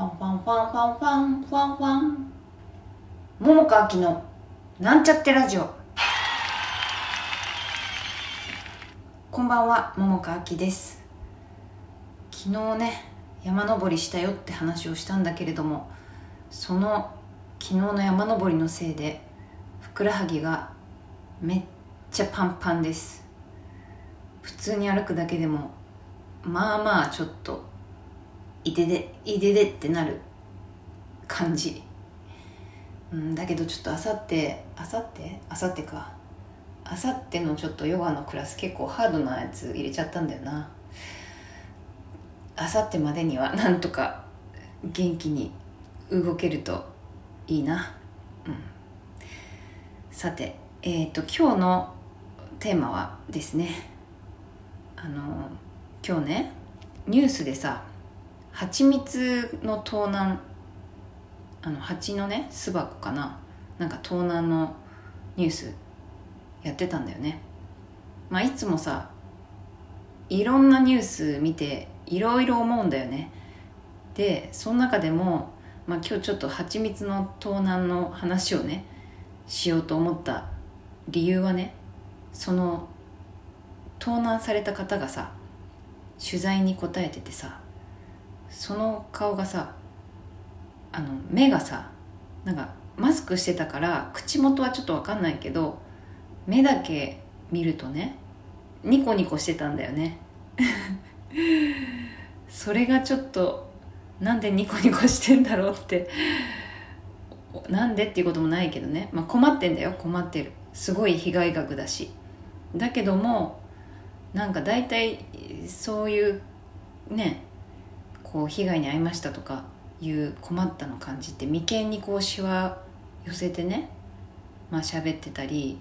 ファンファンファンファンファンファン。ファン桃佳明のなんちゃってラジオ。こんばんは桃佳明です。昨日ね山登りしたよって話をしたんだけれどもその昨日の山登りのせいでふくらはぎがめっちゃパンパンです。普通に歩くだけでもまあまあちょっといてでいででってなる感じ、うん、だけどちょっとあさってあさって？あさってか。あさってのちょっとヨガのクラス結構ハードなやつ入れちゃったんだよな。あさってまでには なんとか元気に動けるといいな。うん。さてえっ、ー、と今日のテーマはですね。あの今日ねニュースでさ蜂蜜の盗難あの蜂のね巣箱かな？なんか盗難のニュースやってたんだよね。まあいつもさいろんなニュース見ていろいろ思うんだよね。でその中でも、まあ、今日ちょっと蜂蜜の盗難の話をねしようと思った理由はねその盗難された方がさ取材に答えててさその顔がさあの目がさなんかマスクしてたから口元はちょっと分かんないけど目だけ見るとねニコニコしてたんだよね。それがちょっとなんでニコニコしてんだろうってなんでっていうこともないけどね、まあ、困ってんだよ困ってる。すごい被害額だし。だけどもなんか大体そういうねこう被害に遭いましたとかいう困ったの感じって眉間にこうしわ寄せてねまあ喋ってたり、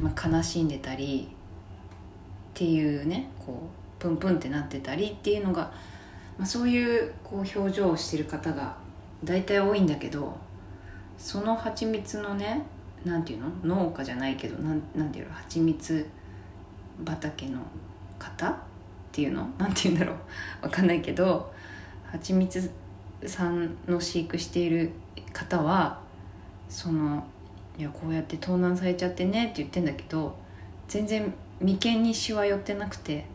まあ、悲しんでたりっていうねこうプンプンってなってたりっていうのが、まあ、そういうこう表情をしてる方が大体多いんだけどその蜂蜜のねなんていうの？農家じゃないけどなんなんていうの？蜂蜜畑の方っていうの？なんて言うんだろう？わかんないけど蜂蜜さんの飼育している方はそのいやこうやって盗難されちゃってねって言ってんだけど全然眉間にしわ寄ってなくて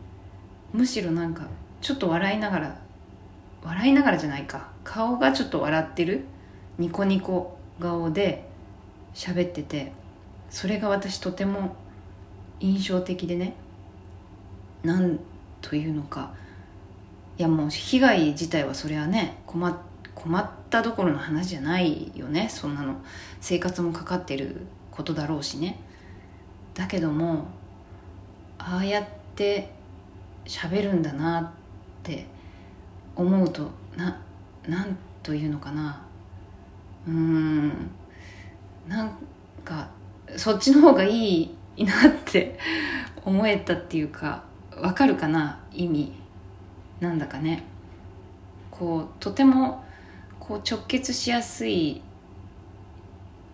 むしろなんかちょっと笑いながら笑いながらじゃないか。顔がちょっと笑ってるニコニコ顔で喋っててそれが私とても印象的でね。何というのか。いやもう被害自体はそれはね困困ったどころの話じゃないよね。そんなの。生活もかかってることだろうしね。だけどもああやって喋るんだなって思うとななんというのかな。うーん。なんかそっちの方がいいなって思えたっていうか。わかるかな？意味。なんだかね。こうとてもこう直結しやすい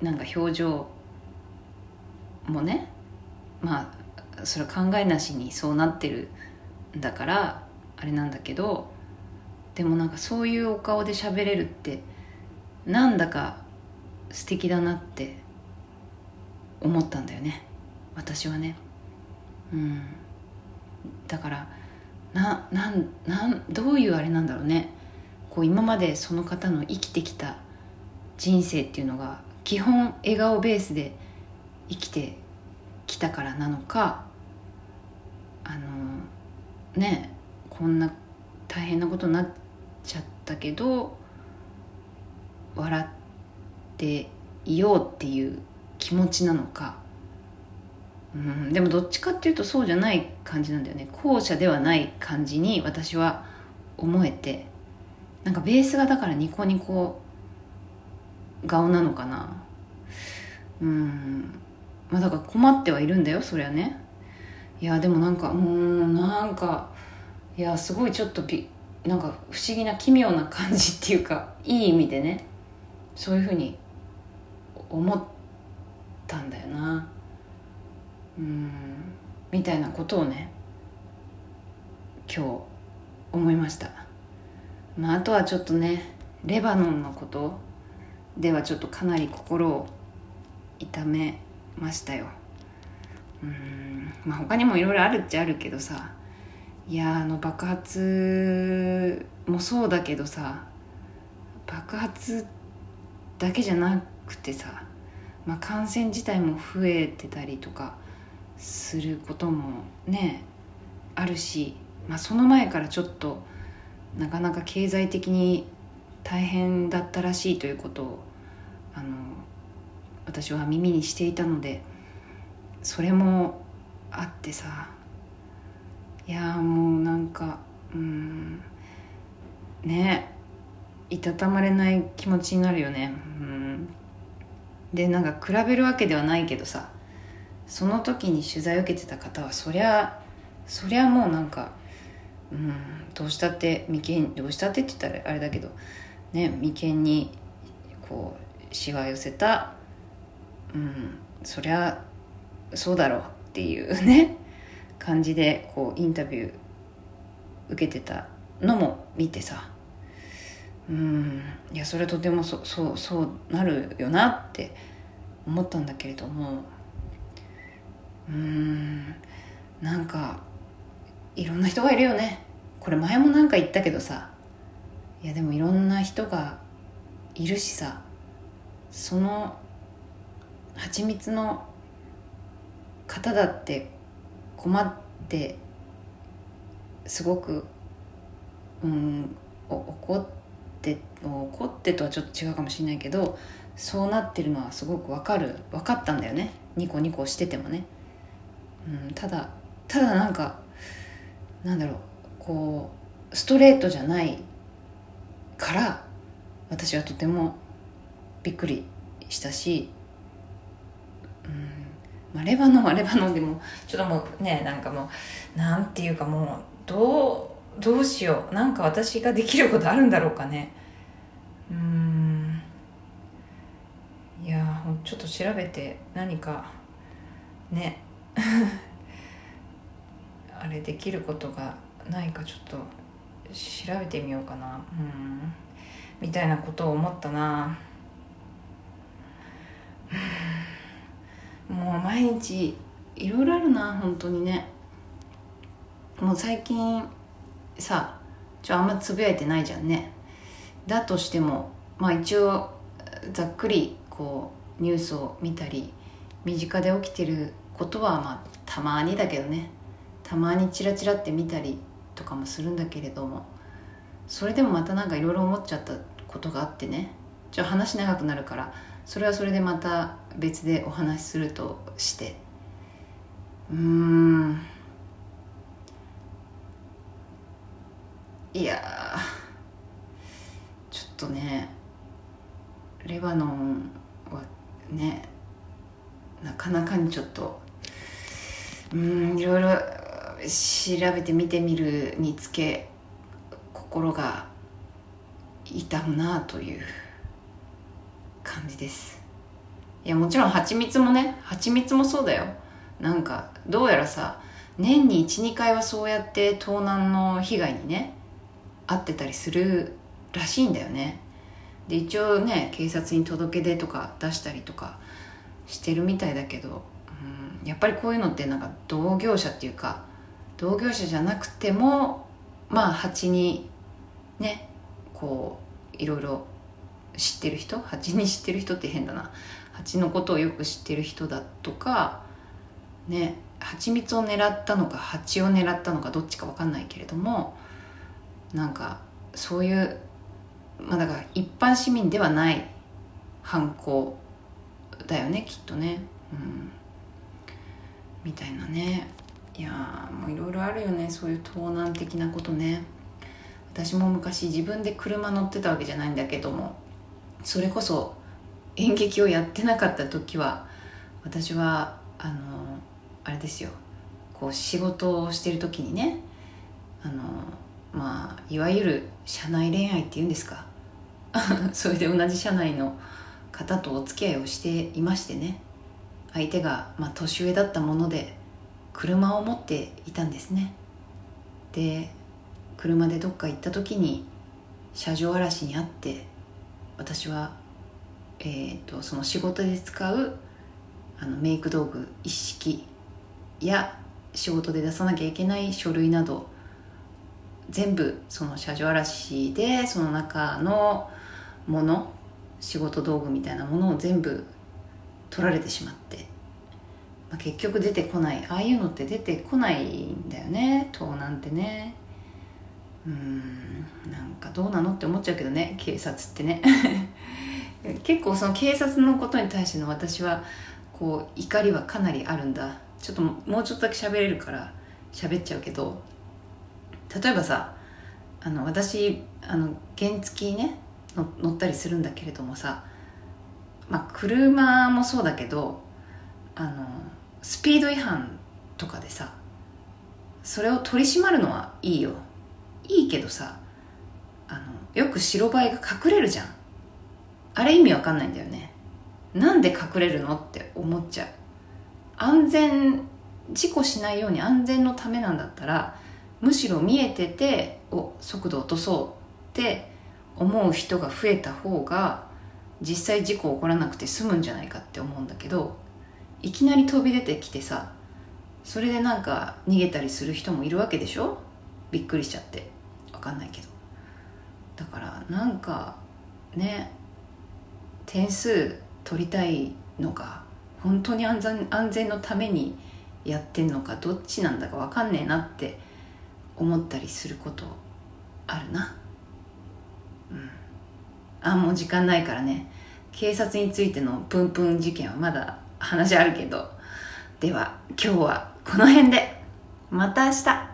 なんか表情もね。まあそれは考えなしにそうなってるんだからあれなんだけど。でもなんかそういうお顔で喋れるってなんだか素敵だなって思ったんだよね。私はね。うん。だからななんなんどういうあれなんだろうね。こう今までその方の生きてきた人生っていうのが基本笑顔ベースで生きてきたからなのかあのねこんな大変なことになっちゃったけど笑っていようっていう気持ちなのか。うん、でもどっちかっていうとそうじゃない感じなんだよね。後者ではない感じに私は思えて。なんかベースがだからニコニコ顔なのかな。うん。まあだから困ってはいるんだよそりゃね。いやでもなんかうんなんかいやすごいちょっとびなんか不思議な奇妙な感じっていうかいい意味でねそういうふうに思ったんだよな。みたいなことをね今日思いました、まあ、あとはちょっとねレバノンのことではちょっとかなり心を痛めましたよ。うんまあ他にもいろいろあるっちゃあるけどさいやあの爆発もそうだけどさ爆発だけじゃなくてさ、まあ、感染自体も増えてたりとかすることもねあるし、まあ、その前からちょっとなかなか経済的に大変だったらしいということをあの私は耳にしていたのでそれもあってさいやもうなんかうんねいたたまれない気持ちになるよね。うん。でなんか比べるわけではないけどさその時に取材を受けてた方はそりゃそりゃもうなんかうんどうしたって眉間どうしたってって言ったらあれだけどね眉間にこうしわ寄せたうんそりゃそうだろうっていうね感じでこうインタビュー受けてたのも見てさうんいやそれとてもそそうそうなるよなって思ったんだけれどもうん。なんかいろんな人がいるよね。これ前もなんか言ったけどさ。いやでもいろんな人がいるしさ。その蜂蜜の方だって困ってすごくうん怒って怒ってとはちょっと違うかもしれないけどそうなってるのはすごくわかる。分かったんだよね。ニコニコしててもね、うん、ただただなんかなんだろうこうストレートじゃないから私はとてもびっくりしたし、うんまあ、レバノンはレバノンでもちょっともうねなんかもうなんていうかもうどうどうしようなんか私ができることあるんだろうかね。うん。いやちょっと調べて何かね あれできることがないかちょっと調べてみようかな。うん。みたいなことを思ったな。もう毎日いろいろあるな本当にね。もう最近さちょあんまつぶやいてないじゃんね。だとしてもまあ一応ざっくりこうニュースを見たり身近で起きてることはまあたまにだけどね。たまにチラチラって見たりとかもするんだけれども。それでもまたなんかいろいろ思っちゃったことがあってね。ちょ話長くなるからそれはそれでまた別でお話しするとして。うーん。いやちょっとねレバノンはねなかなかにちょっとうんいろいろ調べて見てみるにつけ心が痛むなという感じです。いやもちろん蜂蜜もね蜂蜜もそうだよ。なんかどうやらさ年に12回はそうやって盗難の被害にね遭ってたりするらしいんだよね。で一応ね警察に届け出とか出したりとかしてるみたいだけど、うん、やっぱりこういうのってなんか同業者っていうか同業者じゃなくてもまあ蜂にねこういろいろ知ってる人蜂に知ってる人って変だな。蜂のことをよく知ってる人だとかね蜂蜜を狙ったのか蜂を狙ったのかどっちか分かんないけれどもなんかそういうまあだから一般市民ではない犯行だよねきっとね。うん。みたいなね。いやもういろいろあるよね。そういう盗難的なことね。私も昔自分で車乗ってたわけじゃないんだけども。それこそ演劇をやってなかった時は私はあのあれですよ。こう仕事をしてる時にねあのまあいわゆる社内恋愛っていうんですか。それで同じ社内の方とお付き合いをしていましてね。相手が、まあ、年上だったもので車を持っていたんですね。で車でどっか行った時に車上荒らしにあって私は、えーと、とその仕事で使うあのメイク道具一式や仕事で出さなきゃいけない書類など全部その車上荒らしでその中のもの仕事道具みたいなものを全部取られてしまって、まあ、結局出てこない。ああいうのって出てこないんだよね。盗難ってね。うん。なんかどうなのって思っちゃうけどね。警察ってね。結構その警察のことに対しての私はこう怒りはかなりあるんだ。ちょっともうちょっとだけ喋れるから喋っちゃうけど。例えばさあの私あの原付ね乗ったりするんだけれどもさまあ車もそうだけどあのスピード違反とかでさそれを取り締まるのはいいよ。いいけどさあのよく白バイが隠れるじゃん。あれ意味わかんないんだよね。なんで隠れるのって思っちゃう。安全事故しないように安全のためなんだったらむしろ見えててお速度落とそうって思う人が増えた方が実際事故起こらなくて済むんじゃないかって思うんだけどいきなり飛び出てきてさそれでなんか逃げたりする人もいるわけでしょ？びっくりしちゃって。分かんないけど。だからなんかね点数取りたいのか本当に安全安全のためにやってんのかどっちなんだか分かんねえなって思ったりすることあるな。うん。あもう時間ないからね。警察についてのプンプン事件はまだ話あるけど。では今日はこの辺で。また明日。